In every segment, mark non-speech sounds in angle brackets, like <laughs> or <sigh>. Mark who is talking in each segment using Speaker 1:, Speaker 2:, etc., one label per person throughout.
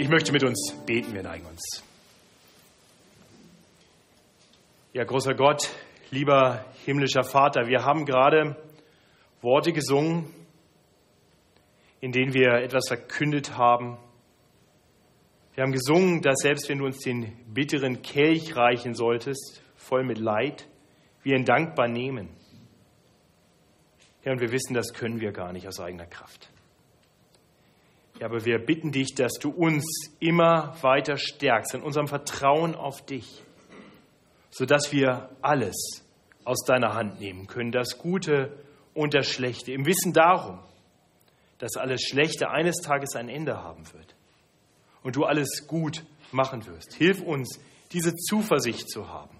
Speaker 1: Ich möchte mit uns beten, wir neigen uns. Ja, großer Gott, lieber himmlischer Vater, wir haben gerade Worte gesungen, in denen wir etwas verkündet haben. Wir haben gesungen, dass selbst wenn du uns den bitteren Kelch reichen solltest, voll mit Leid, wir ihn dankbar nehmen. Ja, und wir wissen, das können wir gar nicht aus eigener Kraft. Ja, aber wir bitten dich, dass du uns immer weiter stärkst in unserem Vertrauen auf dich, sodass wir alles aus deiner Hand nehmen können, das Gute und das Schlechte, im Wissen darum, dass alles Schlechte eines Tages ein Ende haben wird und du alles gut machen wirst. Hilf uns, diese Zuversicht zu haben.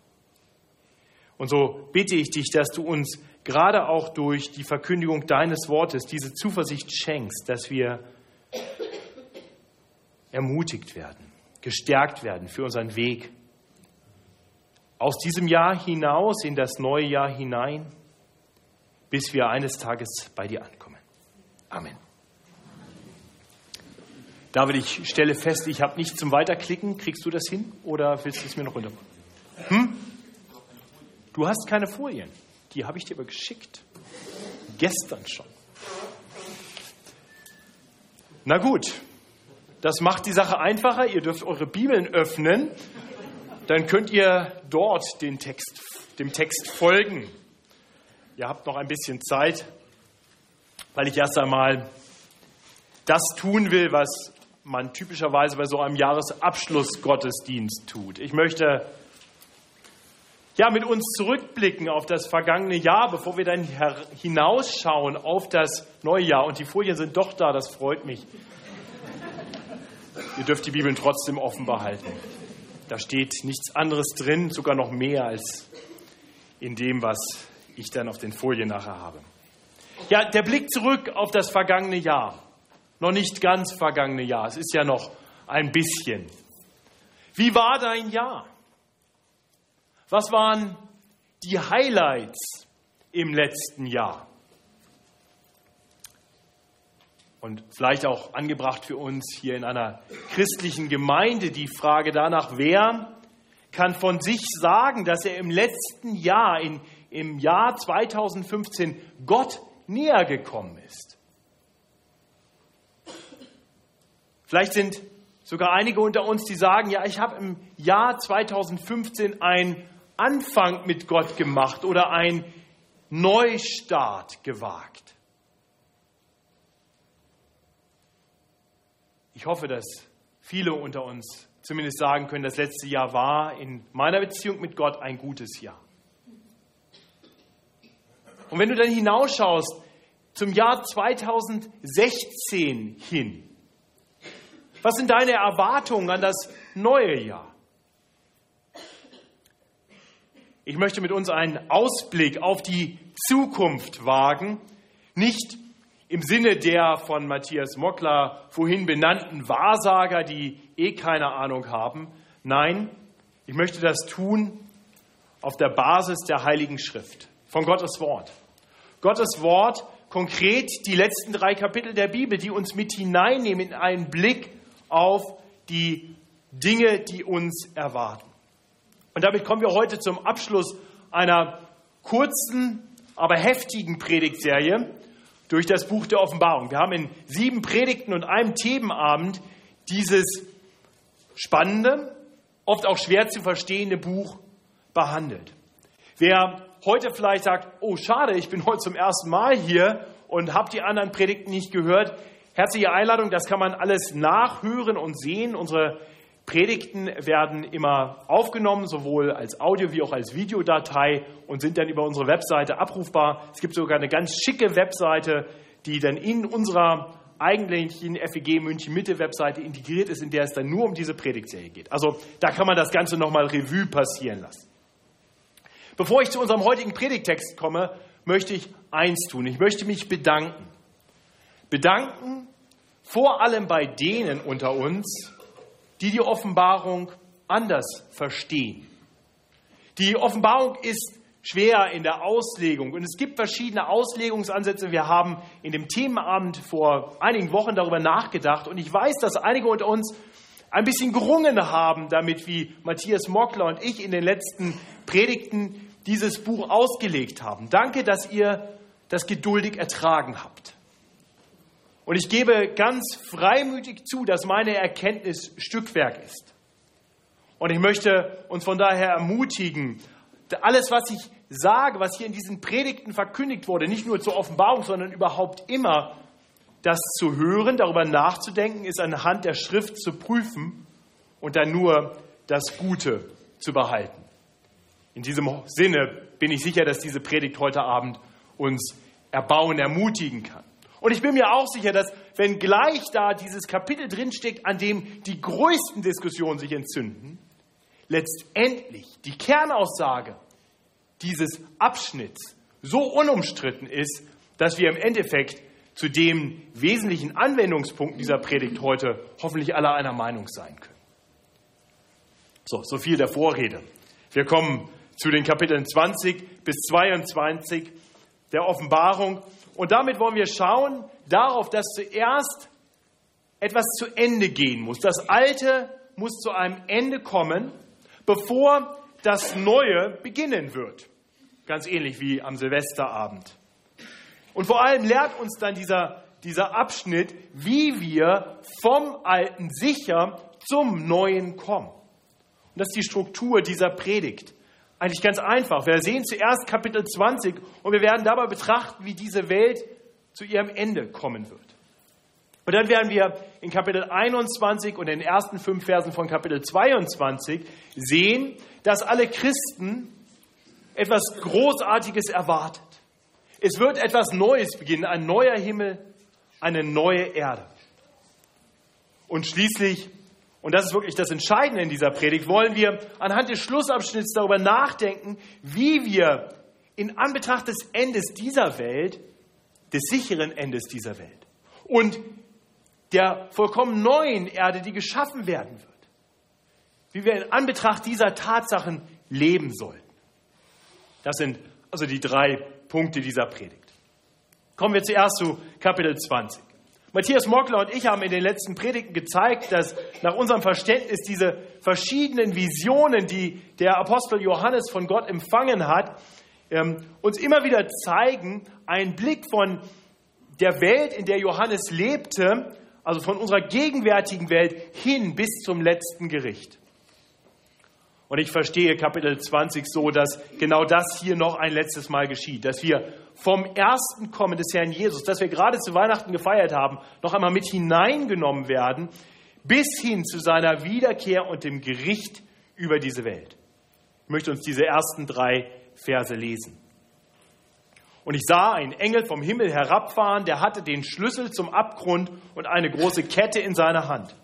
Speaker 1: Und so bitte ich dich, dass du uns gerade auch durch die Verkündigung deines Wortes diese Zuversicht schenkst, dass wir ermutigt werden, gestärkt werden für unseren Weg aus diesem Jahr hinaus in das neue Jahr hinein, bis wir eines Tages bei dir ankommen. Amen. David, ich stelle fest, ich habe nichts zum Weiterklicken. Kriegst du das hin oder willst du es mir noch runter? Hm? Du hast keine Folien. Die habe ich dir aber geschickt. Gestern schon. Na gut, das macht die Sache einfacher. Ihr dürft eure Bibeln öffnen. Dann könnt ihr dort den Text, dem Text folgen. Ihr habt noch ein bisschen Zeit, weil ich erst einmal das tun will, was man typischerweise bei so einem Jahresabschlussgottesdienst tut. Ich möchte ja mit uns zurückblicken auf das vergangene Jahr, bevor wir dann hinausschauen auf das neue Jahr. Und die Folien sind doch da, das freut mich. Ihr dürft die Bibeln trotzdem offen behalten. Da steht nichts anderes drin, sogar noch mehr als in dem, was ich dann auf den Folien nachher habe. Ja, der Blick zurück auf das vergangene Jahr. Noch nicht ganz vergangene Jahr, es ist ja noch ein bisschen. Wie war dein Jahr? Was waren die Highlights im letzten Jahr? Und vielleicht auch angebracht für uns hier in einer christlichen Gemeinde die Frage danach, wer kann von sich sagen, dass er im letzten Jahr, in, im Jahr 2015, Gott näher gekommen ist. Vielleicht sind sogar einige unter uns, die sagen, ja, ich habe im Jahr 2015 einen Anfang mit Gott gemacht oder einen Neustart gewagt. Ich hoffe, dass viele unter uns zumindest sagen können, das letzte Jahr war in meiner Beziehung mit Gott ein gutes Jahr. Und wenn du dann hinausschaust zum Jahr 2016 hin, was sind deine Erwartungen an das neue Jahr? Ich möchte mit uns einen Ausblick auf die Zukunft wagen, nicht im Sinne der von Matthias Mockler vorhin benannten Wahrsager, die eh keine Ahnung haben. Nein, ich möchte das tun auf der Basis der Heiligen Schrift, von Gottes Wort. Gottes Wort, konkret die letzten drei Kapitel der Bibel, die uns mit hineinnehmen in einen Blick auf die Dinge, die uns erwarten. Und damit kommen wir heute zum Abschluss einer kurzen, aber heftigen Predigtserie durch das Buch der Offenbarung. Wir haben in sieben Predigten und einem Themenabend dieses spannende, oft auch schwer zu verstehende Buch behandelt. Wer heute vielleicht sagt, oh schade, ich bin heute zum ersten Mal hier und habe die anderen Predigten nicht gehört, herzliche Einladung, das kann man alles nachhören und sehen. Unsere Predigten werden immer aufgenommen, sowohl als Audio- wie auch als Videodatei und sind dann über unsere Webseite abrufbar. Es gibt sogar eine ganz schicke Webseite, die dann in unserer eigentlichen FEG München Mitte Webseite integriert ist, in der es dann nur um diese Predigtserie geht. Also da kann man das Ganze nochmal Revue passieren lassen. Bevor ich zu unserem heutigen Predigtext komme, möchte ich eins tun. Ich möchte mich bedanken. Bedanken vor allem bei denen unter uns, die die Offenbarung anders verstehen. Die Offenbarung ist schwer in der Auslegung und es gibt verschiedene Auslegungsansätze. Wir haben in dem Themenabend vor einigen Wochen darüber nachgedacht und ich weiß, dass einige unter uns ein bisschen gerungen haben damit, wie Matthias Mockler und ich in den letzten Predigten dieses Buch ausgelegt haben. Danke, dass ihr das geduldig ertragen habt. Und ich gebe ganz freimütig zu, dass meine Erkenntnis Stückwerk ist. Und ich möchte uns von daher ermutigen, alles, was ich sage, was hier in diesen Predigten verkündigt wurde, nicht nur zur Offenbarung, sondern überhaupt immer, das zu hören, darüber nachzudenken, ist anhand der Schrift zu prüfen und dann nur das Gute zu behalten. In diesem Sinne bin ich sicher, dass diese Predigt heute Abend uns erbauen, ermutigen kann. Und ich bin mir auch sicher, dass wenn gleich da dieses Kapitel drinsteckt, an dem die größten Diskussionen sich entzünden, letztendlich die Kernaussage dieses Abschnitts so unumstritten ist, dass wir im Endeffekt zu dem wesentlichen Anwendungspunkt dieser Predigt heute hoffentlich alle einer Meinung sein können. So, so viel der Vorrede. Wir kommen zu den Kapiteln 20 bis 22 der Offenbarung und damit wollen wir schauen darauf, dass zuerst etwas zu Ende gehen muss. Das Alte muss zu einem Ende kommen, bevor das Neue beginnen wird. Ganz ähnlich wie am Silvesterabend. Und vor allem lehrt uns dann dieser, dieser Abschnitt, wie wir vom Alten sicher zum Neuen kommen. Und das ist die Struktur dieser Predigt. Eigentlich ganz einfach. Wir sehen zuerst Kapitel 20 und wir werden dabei betrachten, wie diese Welt zu ihrem Ende kommen wird. Und dann werden wir in Kapitel 21 und in den ersten fünf Versen von Kapitel 22 sehen, dass alle Christen etwas Großartiges erwartet. Es wird etwas Neues beginnen, ein neuer Himmel, eine neue Erde. Und schließlich und das ist wirklich das Entscheidende in dieser Predigt, wollen wir anhand des Schlussabschnitts darüber nachdenken, wie wir in Anbetracht des Endes dieser Welt, des sicheren Endes dieser Welt und der vollkommen neuen Erde, die geschaffen werden wird, wie wir in Anbetracht dieser Tatsachen leben sollten. Das sind also die drei Punkte dieser Predigt. Kommen wir zuerst zu Kapitel 20. Matthias Mockler und ich haben in den letzten Predigten gezeigt, dass nach unserem Verständnis diese verschiedenen Visionen, die der Apostel Johannes von Gott empfangen hat, ähm, uns immer wieder zeigen, einen Blick von der Welt, in der Johannes lebte, also von unserer gegenwärtigen Welt hin bis zum letzten Gericht. Und ich verstehe Kapitel 20 so, dass genau das hier noch ein letztes Mal geschieht, dass wir vom ersten Kommen des Herrn Jesus, das wir gerade zu Weihnachten gefeiert haben, noch einmal mit hineingenommen werden, bis hin zu seiner Wiederkehr und dem Gericht über diese Welt. Ich möchte uns diese ersten drei Verse lesen. Und ich sah einen Engel vom Himmel herabfahren, der hatte den Schlüssel zum Abgrund und eine große Kette in seiner Hand.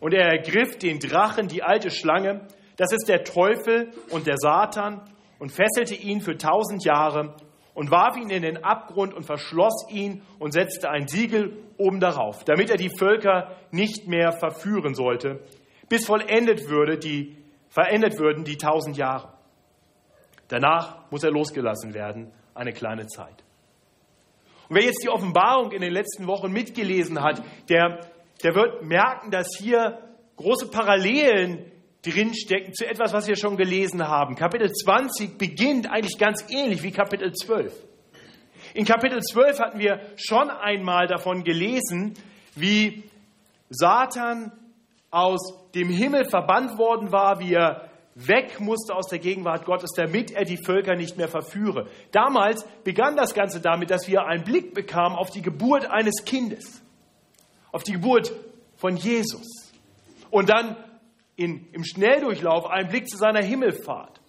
Speaker 1: Und er ergriff den Drachen, die alte Schlange, das ist der Teufel und der Satan, und fesselte ihn für tausend Jahre und warf ihn in den Abgrund und verschloss ihn und setzte ein Siegel oben darauf, damit er die Völker nicht mehr verführen sollte, bis vollendet würde die, verendet würden die tausend Jahre. Danach muss er losgelassen werden, eine kleine Zeit. Und wer jetzt die Offenbarung in den letzten Wochen mitgelesen hat, der, der wird merken, dass hier große Parallelen drinstecken zu etwas, was wir schon gelesen haben. Kapitel 20 beginnt eigentlich ganz ähnlich wie Kapitel 12. In Kapitel 12 hatten wir schon einmal davon gelesen, wie Satan aus dem Himmel verbannt worden war, wie er weg musste aus der Gegenwart Gottes, damit er die Völker nicht mehr verführe. Damals begann das Ganze damit, dass wir einen Blick bekamen auf die Geburt eines Kindes, auf die Geburt von Jesus. Und dann in, im Schnelldurchlauf einen Blick zu seiner Himmelfahrt.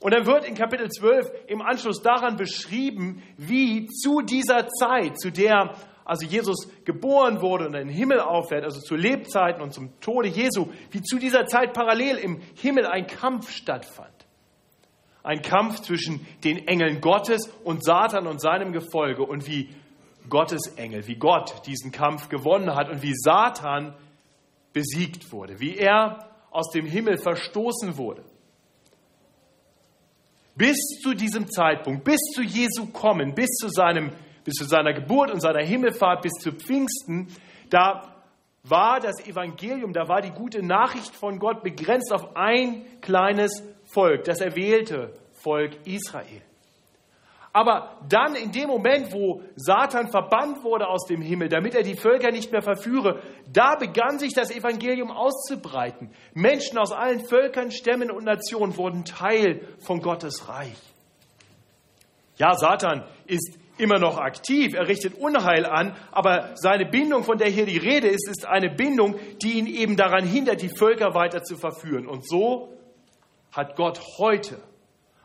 Speaker 1: Und dann wird in Kapitel 12 im Anschluss daran beschrieben, wie zu dieser Zeit, zu der also Jesus geboren wurde und in den Himmel auffährt, also zu Lebzeiten und zum Tode Jesu, wie zu dieser Zeit parallel im Himmel ein Kampf stattfand. Ein Kampf zwischen den Engeln Gottes und Satan und seinem Gefolge und wie Gottes Engel, wie Gott diesen Kampf gewonnen hat und wie Satan besiegt wurde, wie er aus dem Himmel verstoßen wurde. Bis zu diesem Zeitpunkt, bis zu Jesu Kommen, bis zu, seinem, bis zu seiner Geburt und seiner Himmelfahrt, bis zu Pfingsten, da war das Evangelium, da war die gute Nachricht von Gott begrenzt auf ein kleines Volk, das erwählte Volk Israel. Aber dann in dem Moment, wo Satan verbannt wurde aus dem Himmel, damit er die Völker nicht mehr verführe, da begann sich das Evangelium auszubreiten. Menschen aus allen Völkern, Stämmen und Nationen wurden Teil von Gottes Reich. Ja, Satan ist immer noch aktiv, er richtet Unheil an, aber seine Bindung, von der hier die Rede ist, ist eine Bindung, die ihn eben daran hindert, die Völker weiter zu verführen. Und so hat Gott heute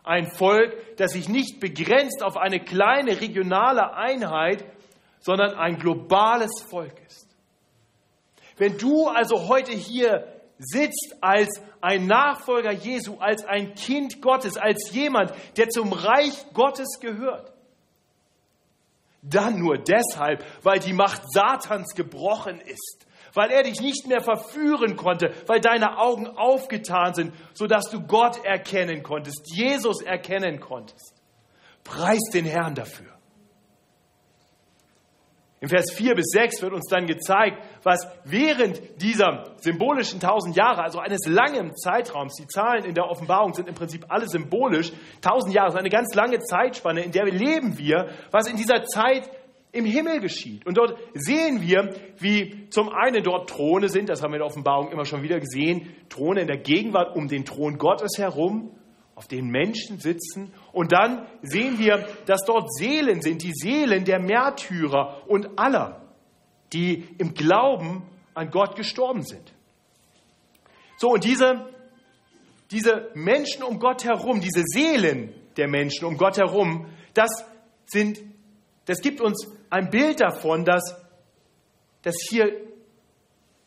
Speaker 1: ein Volk, das sich nicht begrenzt auf eine kleine regionale Einheit, sondern ein globales Volk ist. Wenn du also heute hier sitzt als ein Nachfolger Jesu, als ein Kind Gottes, als jemand, der zum Reich Gottes gehört, dann nur deshalb, weil die Macht Satans gebrochen ist, weil er dich nicht mehr verführen konnte, weil deine Augen aufgetan sind, sodass du Gott erkennen konntest, Jesus erkennen konntest. Preis den Herrn dafür. Im Vers 4 bis 6 wird uns dann gezeigt, was während dieser symbolischen tausend Jahre, also eines langen Zeitraums, die Zahlen in der Offenbarung sind im Prinzip alle symbolisch, tausend Jahre ist eine ganz lange Zeitspanne, in der leben wir, was in dieser Zeit im Himmel geschieht. Und dort sehen wir, wie zum einen dort Throne sind, das haben wir in der Offenbarung immer schon wieder gesehen, Throne in der Gegenwart um den Thron Gottes herum, auf denen Menschen sitzen. Und dann sehen wir, dass dort Seelen sind, die Seelen der Märtyrer und aller, die im Glauben an Gott gestorben sind. So, und diese, diese Menschen um Gott herum, diese Seelen der Menschen um Gott herum, das sind, das gibt uns ein Bild davon, dass, dass hier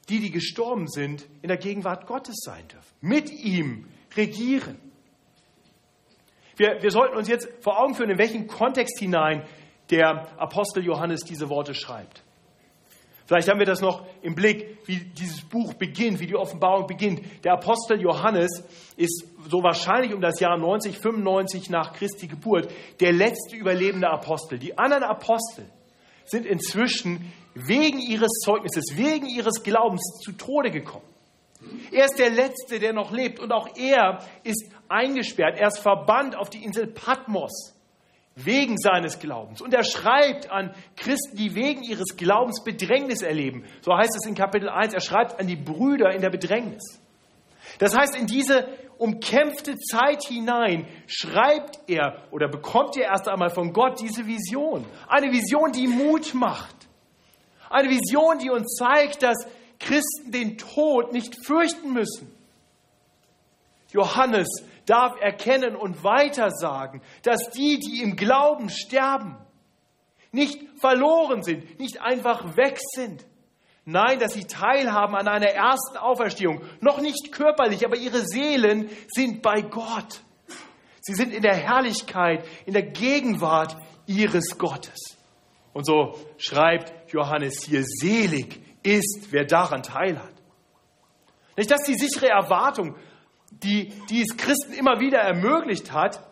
Speaker 1: die, die gestorben sind, in der Gegenwart Gottes sein dürfen, mit ihm regieren. Wir, wir sollten uns jetzt vor Augen führen, in welchen Kontext hinein der Apostel Johannes diese Worte schreibt. Vielleicht haben wir das noch im Blick, wie dieses Buch beginnt, wie die Offenbarung beginnt. Der Apostel Johannes ist so wahrscheinlich um das Jahr 90, 95 nach Christi Geburt der letzte überlebende Apostel. Die anderen Apostel sind inzwischen wegen ihres Zeugnisses, wegen ihres Glaubens zu Tode gekommen. Er ist der Letzte, der noch lebt und auch er ist eingesperrt. Er ist verbannt auf die Insel Patmos wegen seines Glaubens. Und er schreibt an Christen, die wegen ihres Glaubens Bedrängnis erleben. So heißt es in Kapitel 1. Er schreibt an die Brüder in der Bedrängnis. Das heißt, in diese umkämpfte Zeit hinein schreibt er oder bekommt er erst einmal von Gott diese Vision. Eine Vision, die Mut macht. Eine Vision, die uns zeigt, dass Christen den Tod nicht fürchten müssen. Johannes darf erkennen und weitersagen, dass die, die im Glauben sterben, nicht verloren sind, nicht einfach weg sind, Nein, dass sie teilhaben an einer ersten Auferstehung. Noch nicht körperlich, aber ihre Seelen sind bei Gott. Sie sind in der Herrlichkeit, in der Gegenwart ihres Gottes. Und so schreibt Johannes hier, selig ist, wer daran teilhat. Nicht, dass die sichere Erwartung, die, die es Christen immer wieder ermöglicht hat,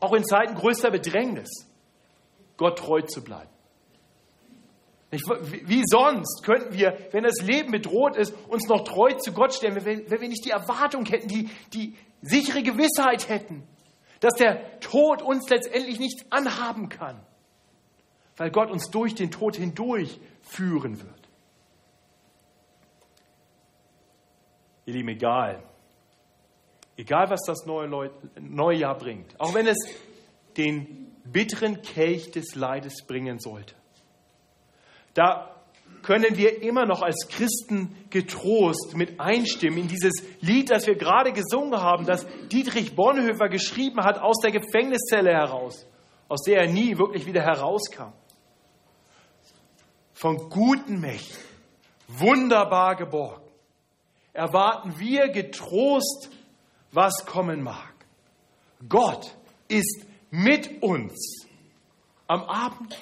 Speaker 1: auch in Zeiten größter Bedrängnis, Gott treu zu bleiben. Wie sonst könnten wir, wenn das Leben bedroht ist, uns noch treu zu Gott stellen, wenn wir nicht die Erwartung hätten, die, die sichere Gewissheit hätten, dass der Tod uns letztendlich nichts anhaben kann, weil Gott uns durch den Tod hindurch führen wird. Ihr Lieben, egal, egal was das neue, neue Jahr bringt, auch wenn es den bitteren Kelch des Leides bringen sollte, da können wir immer noch als Christen getrost mit einstimmen in dieses Lied, das wir gerade gesungen haben, das Dietrich Bonhoeffer geschrieben hat aus der Gefängniszelle heraus, aus der er nie wirklich wieder herauskam. Von guten Mächten, wunderbar geborgen, erwarten wir getrost, was kommen mag. Gott ist mit uns am Abend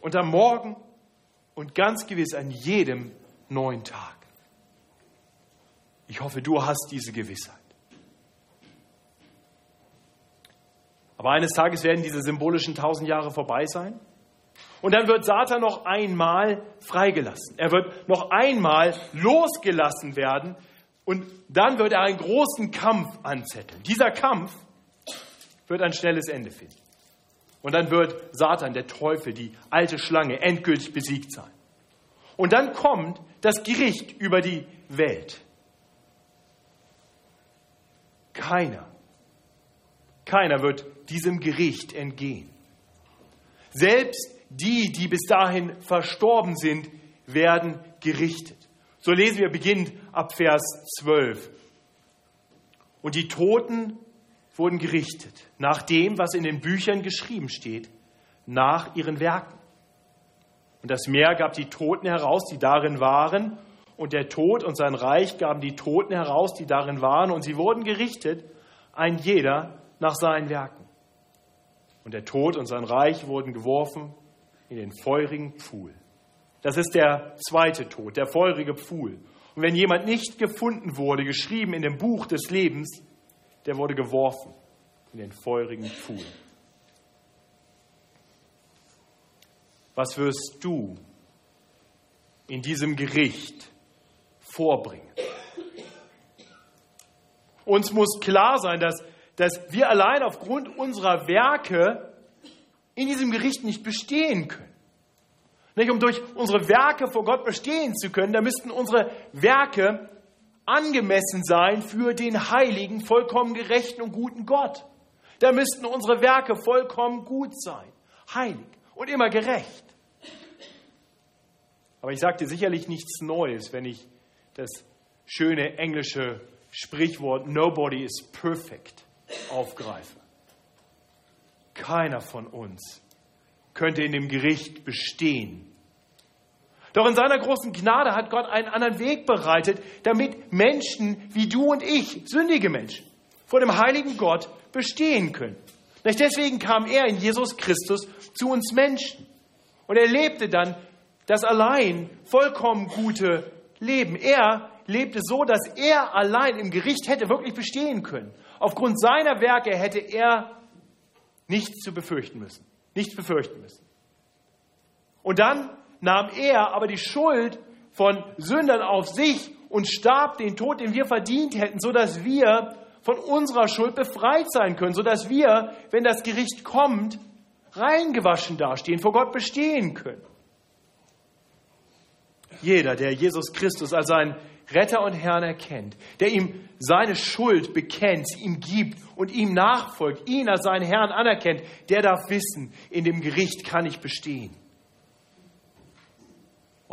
Speaker 1: und am Morgen und ganz gewiss an jedem neuen Tag. Ich hoffe, du hast diese Gewissheit. Aber eines Tages werden diese symbolischen tausend Jahre vorbei sein Und dann wird Satan noch einmal freigelassen. Er wird noch einmal losgelassen werden. Und dann wird er einen großen Kampf anzetteln. Dieser Kampf wird ein schnelles Ende finden. Und dann wird Satan, der Teufel, die alte Schlange, endgültig besiegt sein. Und dann kommt das Gericht über die Welt. Keiner, keiner wird diesem Gericht entgehen. Selbst die, die bis dahin verstorben sind, werden gerichtet. So lesen wir beginnend ab Vers 12. Und die Toten wurden gerichtet nach dem, was in den Büchern geschrieben steht, nach ihren Werken. Und das Meer gab die Toten heraus, die darin waren, und der Tod und sein Reich gaben die Toten heraus, die darin waren, und sie wurden gerichtet, ein jeder nach seinen Werken. Und der Tod und sein Reich wurden geworfen in den feurigen Pfuhl. Das ist der zweite Tod, der feurige Pfuhl. Und wenn jemand nicht gefunden wurde, geschrieben in dem Buch des Lebens, der wurde geworfen in den feurigen Pfuhl. Was wirst du in diesem Gericht vorbringen? Uns muss klar sein, dass, dass wir allein aufgrund unserer Werke in diesem Gericht nicht bestehen können. Nicht, um durch unsere Werke vor Gott bestehen zu können, da müssten unsere Werke angemessen sein für den heiligen, vollkommen gerechten und guten Gott. Da müssten unsere Werke vollkommen gut sein, heilig und immer gerecht. Aber ich sagte sicherlich nichts Neues, wenn ich das schöne englische Sprichwort Nobody is perfect aufgreife. Keiner von uns könnte in dem Gericht bestehen. Doch in seiner großen Gnade hat Gott einen anderen Weg bereitet, damit Menschen wie du und ich, sündige Menschen, vor dem heiligen Gott bestehen können. Deswegen kam er in Jesus Christus zu uns Menschen. Und er lebte dann das allein vollkommen gute Leben. Er lebte so, dass er allein im Gericht hätte wirklich bestehen können. Aufgrund seiner Werke hätte er nichts zu befürchten müssen. Nichts befürchten müssen. Und dann nahm er aber die Schuld von Sündern auf sich und starb den Tod, den wir verdient hätten, sodass wir von unserer Schuld befreit sein können, sodass wir, wenn das Gericht kommt, reingewaschen dastehen, vor Gott bestehen können. Jeder, der Jesus Christus als seinen Retter und Herrn erkennt, der ihm seine Schuld bekennt, ihm gibt und ihm nachfolgt, ihn als seinen Herrn anerkennt, der darf wissen, in dem Gericht kann ich bestehen.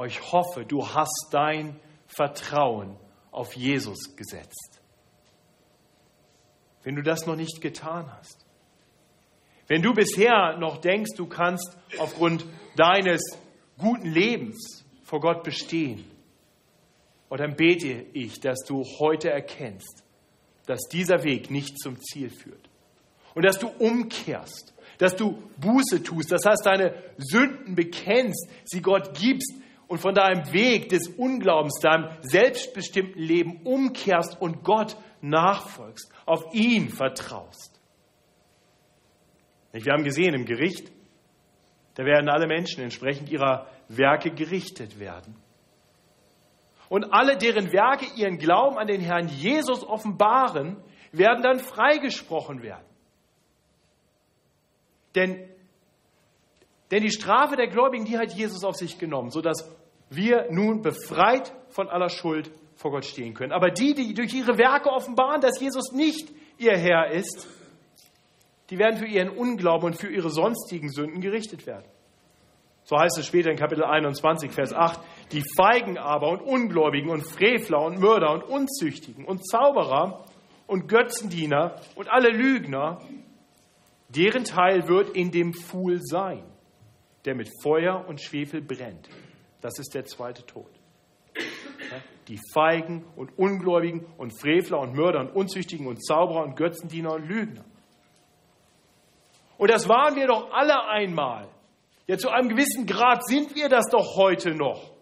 Speaker 1: Ich hoffe, du hast dein Vertrauen auf Jesus gesetzt. Wenn du das noch nicht getan hast, wenn du bisher noch denkst, du kannst aufgrund deines guten Lebens vor Gott bestehen, und dann bete ich, dass du heute erkennst, dass dieser Weg nicht zum Ziel führt. Und dass du umkehrst, dass du Buße tust, das heißt, deine Sünden bekennst, sie Gott gibst und von deinem Weg des Unglaubens, deinem selbstbestimmten Leben umkehrst und Gott nachfolgst, auf ihn vertraust. Wir haben gesehen im Gericht, da werden alle Menschen entsprechend ihrer Werke gerichtet werden. Und alle, deren Werke ihren Glauben an den Herrn Jesus offenbaren, werden dann freigesprochen werden. Denn, denn die Strafe der Gläubigen, die hat Jesus auf sich genommen, sodass wir nun befreit von aller Schuld vor Gott stehen können. Aber die, die durch ihre Werke offenbaren, dass Jesus nicht ihr Herr ist, die werden für ihren Unglauben und für ihre sonstigen Sünden gerichtet werden. So heißt es später in Kapitel 21, Vers 8, die Feigen aber und Ungläubigen und Frevler und Mörder und Unzüchtigen und Zauberer und Götzendiener und alle Lügner, deren Teil wird in dem Pfuhl sein, der mit Feuer und Schwefel brennt. Das ist der zweite Tod. Die Feigen und Ungläubigen und Frevler und Mörder und Unzüchtigen und Zauberer und Götzendiener und Lügner. Und das waren wir doch alle einmal. Ja, zu einem gewissen Grad sind wir das doch heute noch.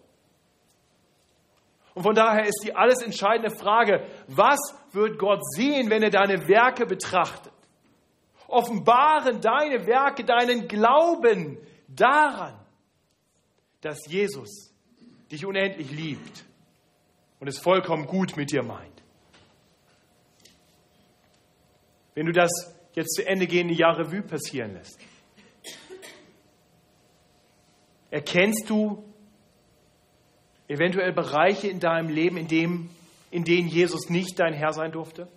Speaker 1: Und von daher ist die alles entscheidende Frage, was wird Gott sehen, wenn er deine Werke betrachtet? Offenbaren deine Werke deinen Glauben daran, dass Jesus dich unendlich liebt und es vollkommen gut mit dir meint. Wenn du das jetzt zu Ende gehende Jahr Revue passieren lässt, erkennst du eventuell Bereiche in deinem Leben, in, dem, in denen Jesus nicht dein Herr sein durfte?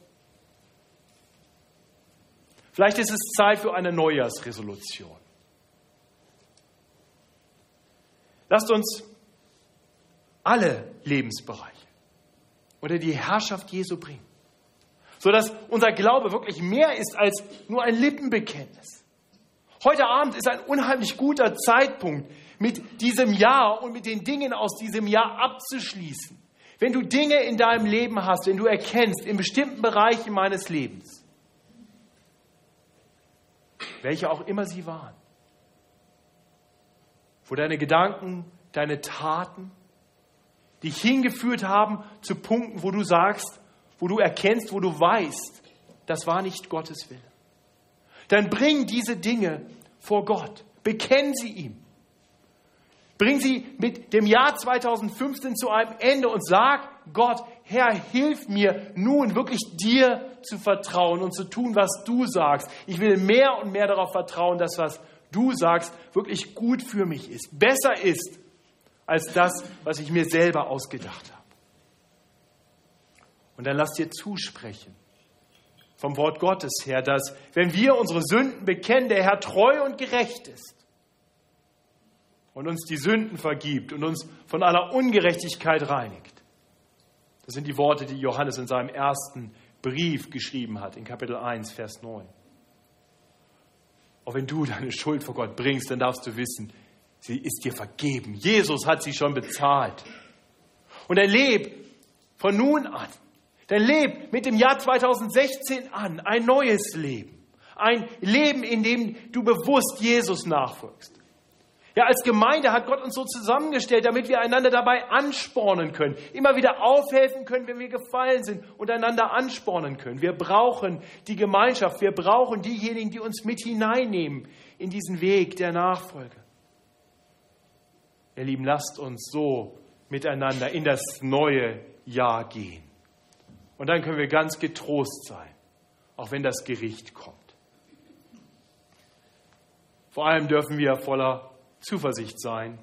Speaker 1: Vielleicht ist es Zeit für eine Neujahrsresolution. Lasst uns alle Lebensbereiche unter die Herrschaft Jesu bringen, sodass unser Glaube wirklich mehr ist als nur ein Lippenbekenntnis. Heute Abend ist ein unheimlich guter Zeitpunkt, mit diesem Jahr und mit den Dingen aus diesem Jahr abzuschließen. Wenn du Dinge in deinem Leben hast, wenn du erkennst, in bestimmten Bereichen meines Lebens, welche auch immer sie waren, wo deine Gedanken, deine Taten dich hingeführt haben zu Punkten, wo du sagst, wo du erkennst, wo du weißt, das war nicht Gottes Wille. Dann bring diese Dinge vor Gott, bekenn sie ihm. Bring sie mit dem Jahr 2015 zu einem Ende und sag Gott, Herr, hilf mir nun wirklich dir zu vertrauen und zu tun, was du sagst. Ich will mehr und mehr darauf vertrauen, dass was du sagst wirklich gut für mich ist, besser ist als das, was ich mir selber ausgedacht habe. Und dann lass dir zusprechen vom Wort Gottes her, dass wenn wir unsere Sünden bekennen, der Herr treu und gerecht ist und uns die Sünden vergibt und uns von aller Ungerechtigkeit reinigt. Das sind die Worte, die Johannes in seinem ersten Brief geschrieben hat, in Kapitel 1, Vers 9. Auch wenn du deine Schuld vor Gott bringst, dann darfst du wissen, sie ist dir vergeben. Jesus hat sie schon bezahlt. Und er lebt von nun an, dann lebt mit dem Jahr 2016 an ein neues Leben. Ein Leben, in dem du bewusst Jesus nachfolgst. Ja, als Gemeinde hat Gott uns so zusammengestellt, damit wir einander dabei anspornen können, immer wieder aufhelfen können, wenn wir gefallen sind und einander anspornen können. Wir brauchen die Gemeinschaft, wir brauchen diejenigen, die uns mit hineinnehmen in diesen Weg der Nachfolge. Ihr Lieben, lasst uns so miteinander in das neue Jahr gehen. Und dann können wir ganz getrost sein, auch wenn das Gericht kommt. Vor allem dürfen wir voller Zuversicht sein.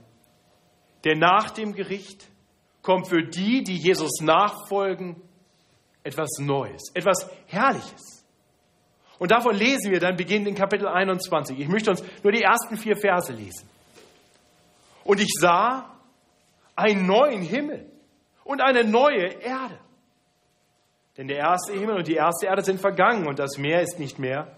Speaker 1: Denn nach dem Gericht kommt für die, die Jesus nachfolgen, etwas Neues, etwas Herrliches. Und davon lesen wir dann beginnend in Kapitel 21. Ich möchte uns nur die ersten vier Verse lesen. Und ich sah einen neuen Himmel und eine neue Erde. Denn der erste Himmel und die erste Erde sind vergangen und das Meer ist nicht mehr.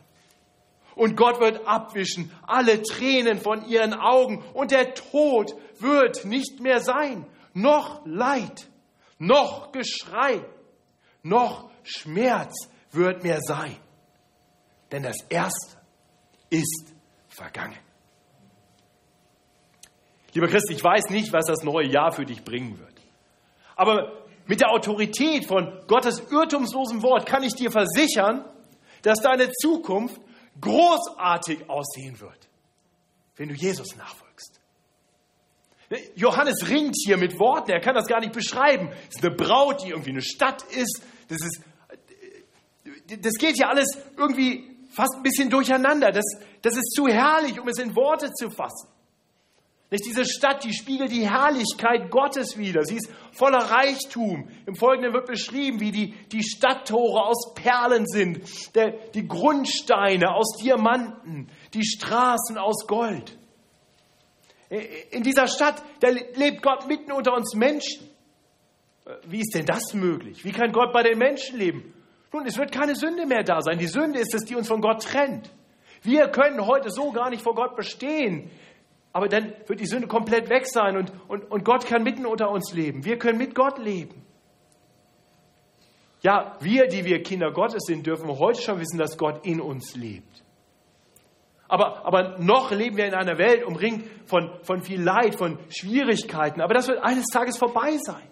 Speaker 1: Und Gott wird abwischen alle Tränen von ihren Augen und der Tod wird nicht mehr sein. Noch Leid, noch Geschrei, noch Schmerz wird mehr sein. Denn das Erste ist vergangen. Lieber Christ, ich weiß nicht, was das neue Jahr für dich bringen wird. Aber mit der Autorität von Gottes irrtumslosem Wort kann ich dir versichern, dass deine Zukunft großartig aussehen wird, wenn du Jesus nachfolgst. Johannes ringt hier mit Worten, er kann das gar nicht beschreiben. Es ist eine Braut, die irgendwie eine Stadt ist. Das, ist, das geht hier alles irgendwie fast ein bisschen durcheinander. Das, das ist zu herrlich, um es in Worte zu fassen. Nicht diese Stadt, die spiegelt die Herrlichkeit Gottes wider. Sie ist voller Reichtum. Im Folgenden wird beschrieben, wie die, die Stadttore aus Perlen sind, der, die Grundsteine aus Diamanten, die Straßen aus Gold. In dieser Stadt, da lebt Gott mitten unter uns Menschen. Wie ist denn das möglich? Wie kann Gott bei den Menschen leben? Nun, es wird keine Sünde mehr da sein. Die Sünde ist es, die uns von Gott trennt. Wir können heute so gar nicht vor Gott bestehen, Aber dann wird die Sünde komplett weg sein und, und, und Gott kann mitten unter uns leben. Wir können mit Gott leben. Ja, wir, die wir Kinder Gottes sind, dürfen heute schon wissen, dass Gott in uns lebt. Aber, aber noch leben wir in einer Welt umringt von, von viel Leid, von Schwierigkeiten. Aber das wird eines Tages vorbei sein.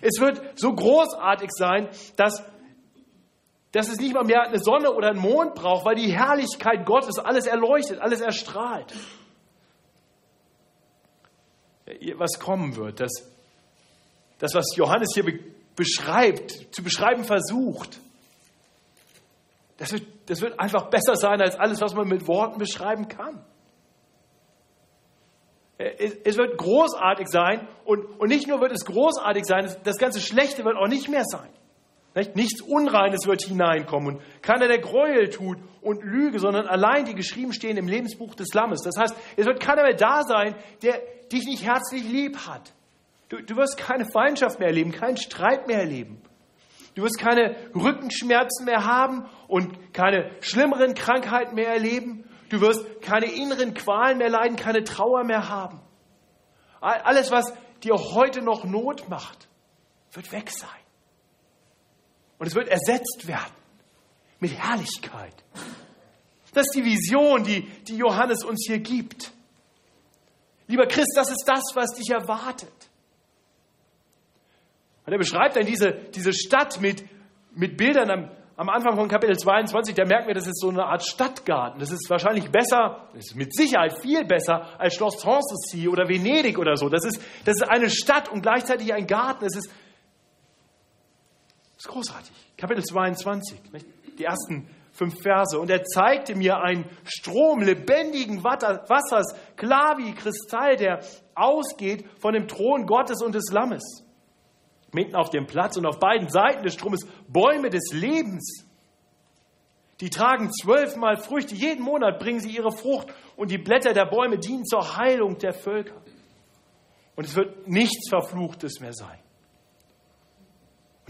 Speaker 1: Es wird so großartig sein, dass, dass es nicht mal mehr eine Sonne oder einen Mond braucht, weil die Herrlichkeit Gottes alles erleuchtet, alles erstrahlt. Was kommen wird, das, das was Johannes hier beschreibt, zu beschreiben versucht, das wird, das wird einfach besser sein als alles, was man mit Worten beschreiben kann. Es wird großartig sein und, und nicht nur wird es großartig sein, das ganze Schlechte wird auch nicht mehr sein. Nichts Unreines wird hineinkommen und keiner, der Gräuel tut und Lüge, sondern allein die geschrieben stehen im Lebensbuch des Lammes. Das heißt, es wird keiner mehr da sein, der dich nicht herzlich lieb hat. Du, du wirst keine Feindschaft mehr erleben, keinen Streit mehr erleben. Du wirst keine Rückenschmerzen mehr haben und keine schlimmeren Krankheiten mehr erleben. Du wirst keine inneren Qualen mehr leiden, keine Trauer mehr haben. Alles, was dir heute noch Not macht, wird weg sein. Und es wird ersetzt werden mit Herrlichkeit. Das ist die Vision, die, die Johannes uns hier gibt. Lieber Christ, das ist das, was dich erwartet. Und er beschreibt dann diese, diese Stadt mit, mit Bildern am, am Anfang von Kapitel 22. Da merken wir, das ist so eine Art Stadtgarten. Das ist wahrscheinlich besser, das ist mit Sicherheit viel besser als Schloss Sanssouci oder Venedig oder so. Das ist, das ist eine Stadt und gleichzeitig ein Garten. Das ist, das ist großartig. Kapitel 22, die ersten fünf Verse. Und er zeigte mir einen Strom lebendigen Wassers, klar wie Kristall, der ausgeht von dem Thron Gottes und des Lammes mitten auf dem Platz und auf beiden Seiten des Stromes Bäume des Lebens. Die tragen zwölfmal Früchte. Jeden Monat bringen sie ihre Frucht und die Blätter der Bäume dienen zur Heilung der Völker. Und es wird nichts Verfluchtes mehr sein.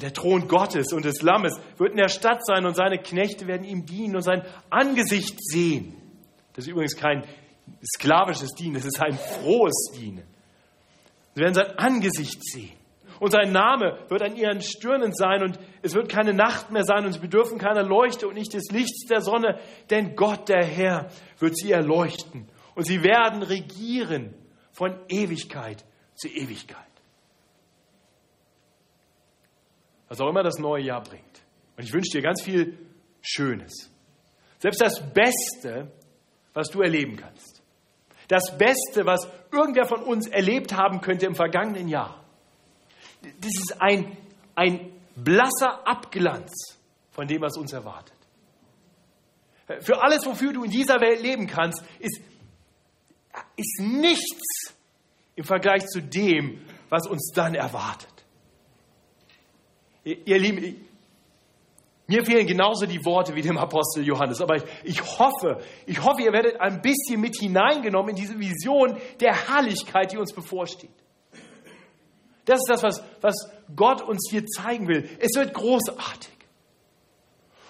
Speaker 1: Der Thron Gottes und des Lammes wird in der Stadt sein und seine Knechte werden ihm dienen und sein Angesicht sehen. Das ist übrigens kein sklavisches Dienen, das ist ein frohes Dienen. Sie werden sein Angesicht sehen. Und sein Name wird an ihren Stirnen sein und es wird keine Nacht mehr sein und sie bedürfen keiner Leuchte und nicht des Lichts der Sonne, denn Gott, der Herr, wird sie erleuchten und sie werden regieren von Ewigkeit zu Ewigkeit. Was auch immer das neue Jahr bringt. Und ich wünsche dir ganz viel Schönes. Selbst das Beste, was du erleben kannst. Das Beste, was irgendwer von uns erlebt haben könnte im vergangenen Jahr das ist ein, ein blasser Abglanz von dem, was uns erwartet. Für alles, wofür du in dieser Welt leben kannst, ist, ist nichts im Vergleich zu dem, was uns dann erwartet. Ihr Lieben, mir fehlen genauso die Worte wie dem Apostel Johannes, aber ich hoffe, ich hoffe, ihr werdet ein bisschen mit hineingenommen in diese Vision der Herrlichkeit, die uns bevorsteht. Das ist das, was, was Gott uns hier zeigen will. Es wird großartig.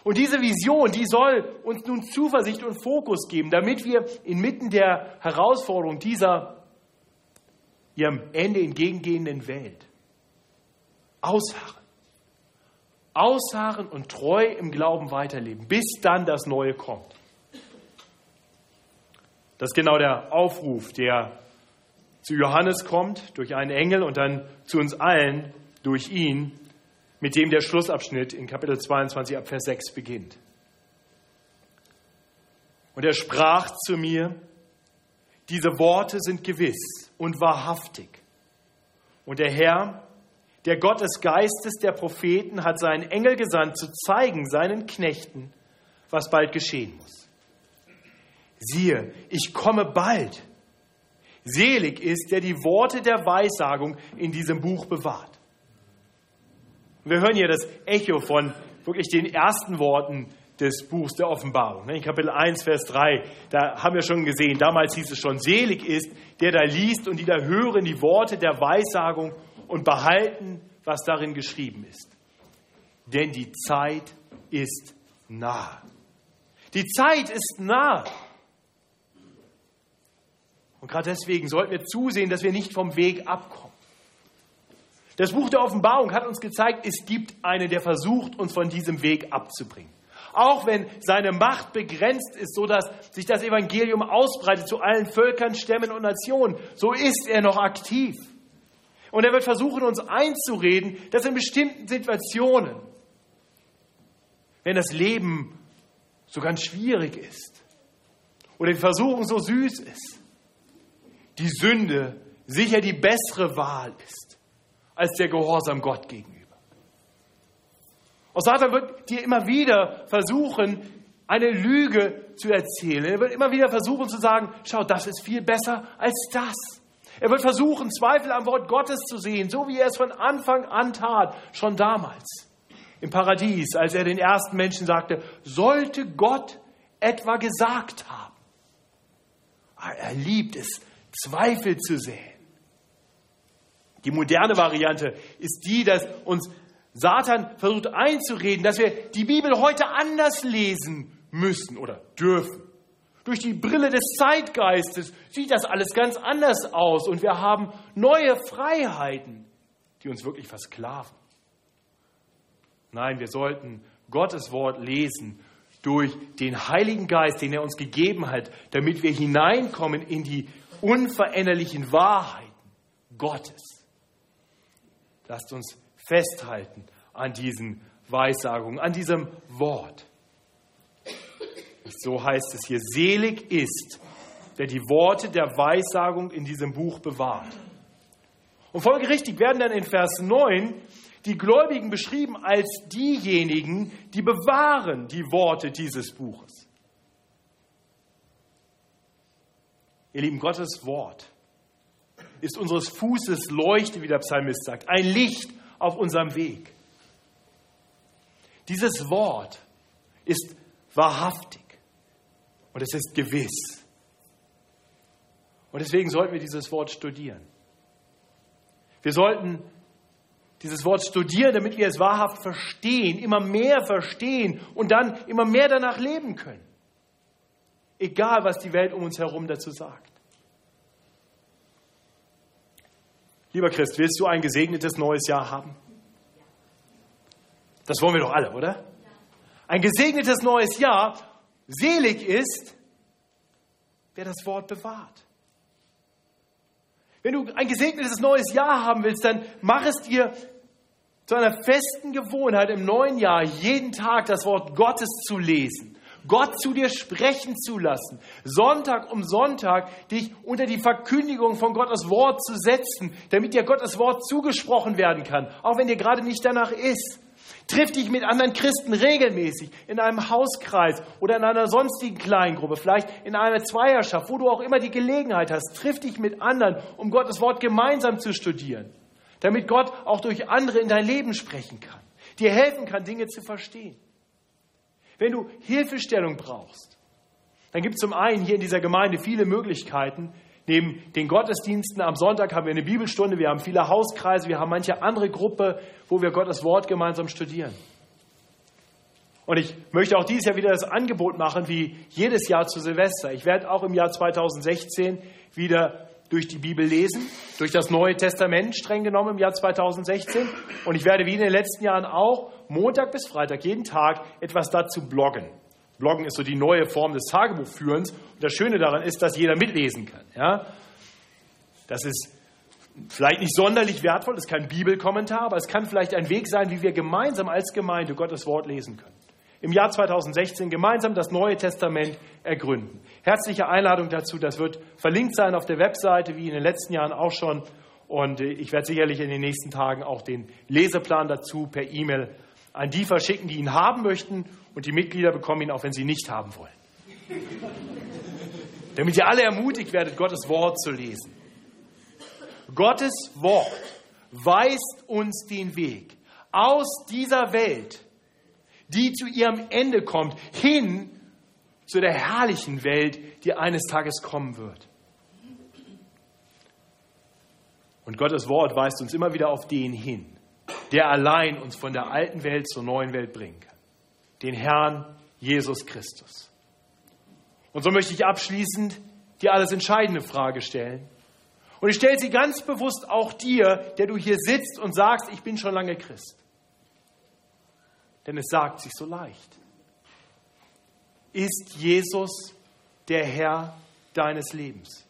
Speaker 1: Und diese Vision, die soll uns nun Zuversicht und Fokus geben, damit wir inmitten der Herausforderung dieser ihrem Ende entgegengehenden Welt ausharren. Ausharren und treu im Glauben weiterleben, bis dann das Neue kommt. Das ist genau der Aufruf, der zu Johannes kommt durch einen Engel und dann zu uns allen durch ihn, mit dem der Schlussabschnitt in Kapitel 22 ab Vers 6 beginnt. Und er sprach zu mir, diese Worte sind gewiss und wahrhaftig. Und der Herr, der Gott des Geistes der Propheten, hat seinen Engel gesandt, zu zeigen seinen Knechten, was bald geschehen muss. Siehe, ich komme bald. Selig ist, der die Worte der Weissagung in diesem Buch bewahrt. Wir hören hier das Echo von wirklich den ersten Worten des Buchs der Offenbarung. In Kapitel 1, Vers 3, da haben wir schon gesehen, damals hieß es schon, selig ist, der da liest und die da hören die Worte der Weissagung und behalten, was darin geschrieben ist. Denn die Zeit ist nah. Die Zeit ist nah. Und gerade deswegen sollten wir zusehen, dass wir nicht vom Weg abkommen. Das Buch der Offenbarung hat uns gezeigt, es gibt einen, der versucht, uns von diesem Weg abzubringen. Auch wenn seine Macht begrenzt ist, sodass sich das Evangelium ausbreitet zu allen Völkern, Stämmen und Nationen, so ist er noch aktiv. Und er wird versuchen, uns einzureden, dass in bestimmten Situationen, wenn das Leben so ganz schwierig ist oder die Versuchung so süß ist, die Sünde sicher die bessere Wahl ist als der Gehorsam Gott gegenüber. Und Satan wird dir immer wieder versuchen, eine Lüge zu erzählen. Er wird immer wieder versuchen zu sagen, schau, das ist viel besser als das. Er wird versuchen, Zweifel am Wort Gottes zu sehen, so wie er es von Anfang an tat, schon damals im Paradies, als er den ersten Menschen sagte, sollte Gott etwa gesagt haben. Ah, er liebt es, Zweifel zu sehen. Die moderne Variante ist die, dass uns Satan versucht einzureden, dass wir die Bibel heute anders lesen müssen oder dürfen. Durch die Brille des Zeitgeistes sieht das alles ganz anders aus und wir haben neue Freiheiten, die uns wirklich versklaven. Nein, wir sollten Gottes Wort lesen durch den Heiligen Geist, den er uns gegeben hat, damit wir hineinkommen in die unveränderlichen Wahrheiten Gottes. Lasst uns festhalten an diesen Weissagungen, an diesem Wort. So heißt es hier, selig ist, der die Worte der Weissagung in diesem Buch bewahrt. Und folgerichtig werden dann in Vers 9 die Gläubigen beschrieben als diejenigen, die bewahren die Worte dieses Buches. Ihr Lieben, Gottes Wort ist unseres Fußes Leuchte, wie der Psalmist sagt, ein Licht auf unserem Weg. Dieses Wort ist wahrhaftig und es ist gewiss. Und deswegen sollten wir dieses Wort studieren. Wir sollten dieses Wort studieren, damit wir es wahrhaft verstehen, immer mehr verstehen und dann immer mehr danach leben können. Egal, was die Welt um uns herum dazu sagt. Lieber Christ, willst du ein gesegnetes neues Jahr haben? Das wollen wir doch alle, oder? Ein gesegnetes neues Jahr. Selig ist, wer das Wort bewahrt. Wenn du ein gesegnetes neues Jahr haben willst, dann mach es dir zu einer festen Gewohnheit im neuen Jahr, jeden Tag das Wort Gottes zu lesen Gott zu dir sprechen zu lassen, Sonntag um Sonntag dich unter die Verkündigung von Gottes Wort zu setzen, damit dir Gottes Wort zugesprochen werden kann, auch wenn dir gerade nicht danach ist. Triff dich mit anderen Christen regelmäßig in einem Hauskreis oder in einer sonstigen Kleingruppe, vielleicht in einer Zweierschaft, wo du auch immer die Gelegenheit hast. Triff dich mit anderen, um Gottes Wort gemeinsam zu studieren, damit Gott auch durch andere in dein Leben sprechen kann, dir helfen kann, Dinge zu verstehen. Wenn du Hilfestellung brauchst, dann gibt es zum einen hier in dieser Gemeinde viele Möglichkeiten. Neben den Gottesdiensten am Sonntag haben wir eine Bibelstunde, wir haben viele Hauskreise, wir haben manche andere Gruppe, wo wir Gottes Wort gemeinsam studieren. Und ich möchte auch dieses Jahr wieder das Angebot machen, wie jedes Jahr zu Silvester. Ich werde auch im Jahr 2016 wieder durch die Bibel lesen, durch das Neue Testament streng genommen im Jahr 2016. Und ich werde wie in den letzten Jahren auch Montag bis Freitag jeden Tag etwas dazu bloggen. Bloggen ist so die neue Form des Tagebuchführens. Und das Schöne daran ist, dass jeder mitlesen kann. Ja? Das ist vielleicht nicht sonderlich wertvoll, das ist kein Bibelkommentar, aber es kann vielleicht ein Weg sein, wie wir gemeinsam als Gemeinde Gottes Wort lesen können. Im Jahr 2016 gemeinsam das Neue Testament ergründen. Herzliche Einladung dazu, das wird verlinkt sein auf der Webseite, wie in den letzten Jahren auch schon. Und ich werde sicherlich in den nächsten Tagen auch den Leseplan dazu per E-Mail an die verschicken, die ihn haben möchten. Und die Mitglieder bekommen ihn auch, wenn sie nicht haben wollen. <laughs> Damit ihr alle ermutigt werdet, Gottes Wort zu lesen. Gottes Wort weist uns den Weg aus dieser Welt, die zu ihrem Ende kommt, hin zu der herrlichen Welt, die eines Tages kommen wird. Und Gottes Wort weist uns immer wieder auf den hin, der allein uns von der alten Welt zur neuen Welt bringen kann. Den Herrn Jesus Christus. Und so möchte ich abschließend die alles entscheidende Frage stellen. Und ich stelle sie ganz bewusst auch dir, der du hier sitzt und sagst, ich bin schon lange Christ. Denn es sagt sich so leicht. Ist Jesus der Herr deines Lebens?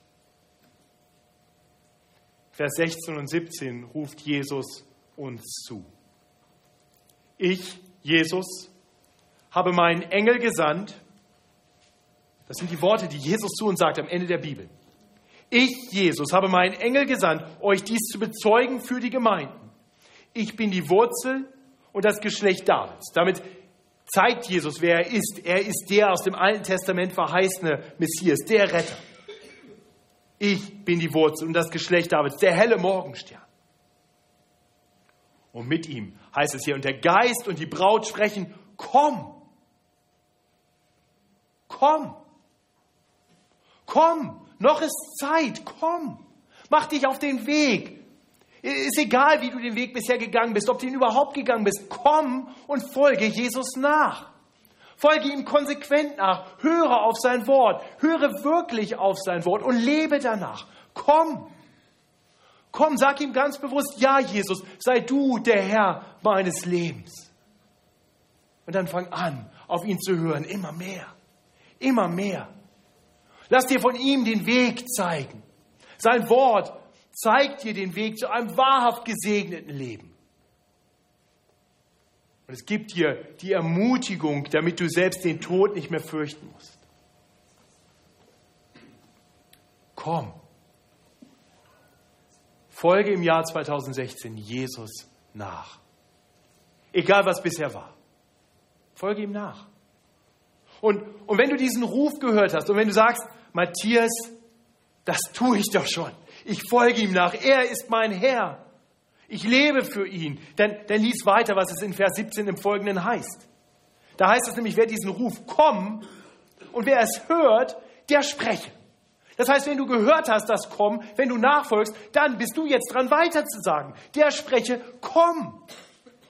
Speaker 1: Vers 16 und 17 ruft Jesus uns zu. Ich, Jesus, habe meinen Engel gesandt. Das sind die Worte, die Jesus zu uns sagt am Ende der Bibel. Ich, Jesus, habe meinen Engel gesandt, euch dies zu bezeugen für die Gemeinden. Ich bin die Wurzel und das Geschlecht Davids. Damit zeigt Jesus, wer er ist. Er ist der aus dem Alten Testament verheißene Messias, der Retter. Ich bin die Wurzel und das Geschlecht Davids, der helle Morgenstern. Und mit ihm heißt es hier, und der Geist und die Braut sprechen, komm, komm, komm, noch ist Zeit, komm, mach dich auf den Weg. Ist egal, wie du den Weg bisher gegangen bist, ob du ihn überhaupt gegangen bist, komm und folge Jesus nach. Folge ihm konsequent nach, höre auf sein Wort, höre wirklich auf sein Wort und lebe danach. Komm. Komm, sag ihm ganz bewusst, ja Jesus, sei du der Herr meines Lebens. Und dann fang an, auf ihn zu hören, immer mehr, immer mehr. Lass dir von ihm den Weg zeigen. Sein Wort zeigt dir den Weg zu einem wahrhaft gesegneten Leben. Und es gibt dir die Ermutigung, damit du selbst den Tod nicht mehr fürchten musst. Komm. Folge im Jahr 2016 Jesus nach. Egal was bisher war. Folge ihm nach. Und, und wenn du diesen Ruf gehört hast und wenn du sagst, Matthias, das tue ich doch schon. Ich folge ihm nach. Er ist mein Herr. Ich lebe für ihn. Dann, dann lies weiter, was es in Vers 17 im Folgenden heißt. Da heißt es nämlich, wer diesen Ruf komm und wer es hört, der spreche. Das heißt, wenn du gehört hast, das komm, wenn du nachfolgst, dann bist du jetzt dran weiter zu sagen. Der spreche, komm.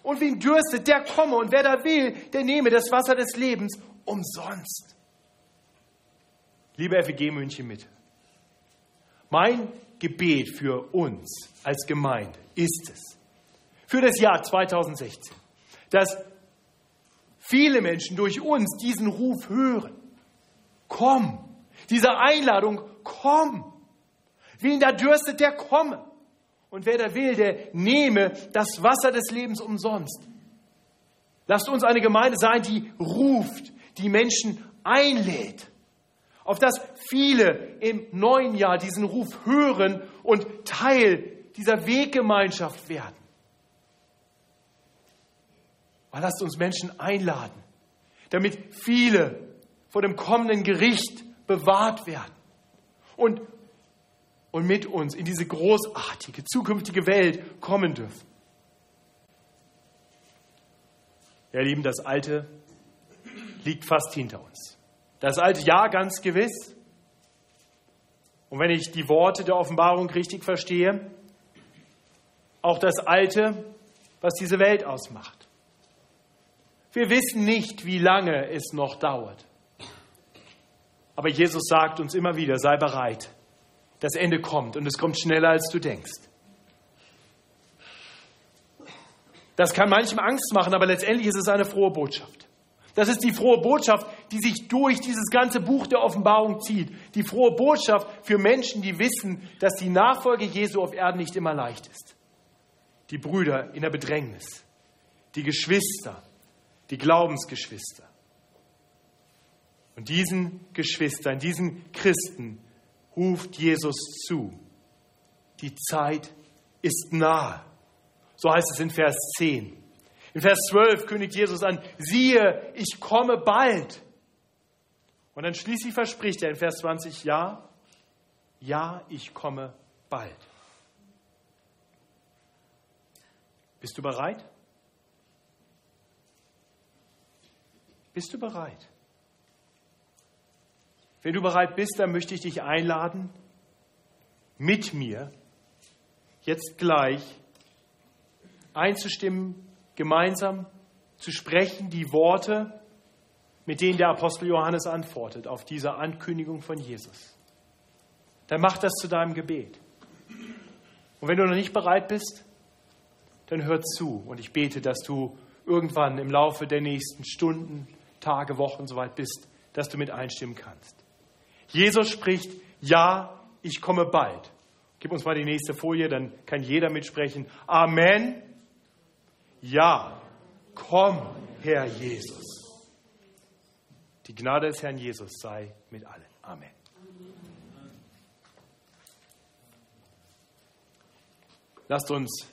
Speaker 1: Und wen dürstet, der komme. Und wer da will, der nehme das Wasser des Lebens umsonst. Liebe FEG München mit. Mein Gebet für uns als Gemeinde ist es, für das Jahr 2016, dass viele Menschen durch uns diesen Ruf hören. Komm, diese Einladung, komm. Wen da dürstet, der komme. Und wer da will, der nehme das Wasser des Lebens umsonst. Lasst uns eine Gemeinde sein, die ruft, die Menschen einlädt auf dass viele im neuen Jahr diesen Ruf hören und Teil dieser Weggemeinschaft werden. Aber lasst uns Menschen einladen, damit viele vor dem kommenden Gericht bewahrt werden und, und mit uns in diese großartige zukünftige Welt kommen dürfen. Ja, Lieben, das Alte liegt fast hinter uns. Das alte Jahr ganz gewiss. Und wenn ich die Worte der Offenbarung richtig verstehe, auch das Alte, was diese Welt ausmacht. Wir wissen nicht, wie lange es noch dauert. Aber Jesus sagt uns immer wieder, sei bereit. Das Ende kommt und es kommt schneller, als du denkst. Das kann manchem Angst machen, aber letztendlich ist es eine frohe Botschaft. Das ist die frohe Botschaft, die sich durch dieses ganze Buch der Offenbarung zieht. Die frohe Botschaft für Menschen, die wissen, dass die Nachfolge Jesu auf Erden nicht immer leicht ist. Die Brüder in der Bedrängnis, die Geschwister, die Glaubensgeschwister. Und diesen Geschwistern, diesen Christen ruft Jesus zu. Die Zeit ist nahe. So heißt es in Vers 10. In Vers 12 kündigt Jesus an, siehe, ich komme bald. Und dann schließlich verspricht er in Vers 20, ja, ja, ich komme bald. Bist du bereit? Bist du bereit? Wenn du bereit bist, dann möchte ich dich einladen, mit mir jetzt gleich einzustimmen gemeinsam zu sprechen, die Worte, mit denen der Apostel Johannes antwortet auf diese Ankündigung von Jesus. dann mach das zu deinem Gebet. Und wenn du noch nicht bereit bist, dann hör zu. Und ich bete, dass du irgendwann im Laufe der nächsten Stunden, Tage, Wochen soweit bist, dass du mit einstimmen kannst. Jesus spricht, ja, ich komme bald. Gib uns mal die nächste Folie, dann kann jeder mitsprechen. Amen. Ja, komm, Herr Jesus. Die Gnade des Herrn Jesus sei mit allen. Amen. Lasst uns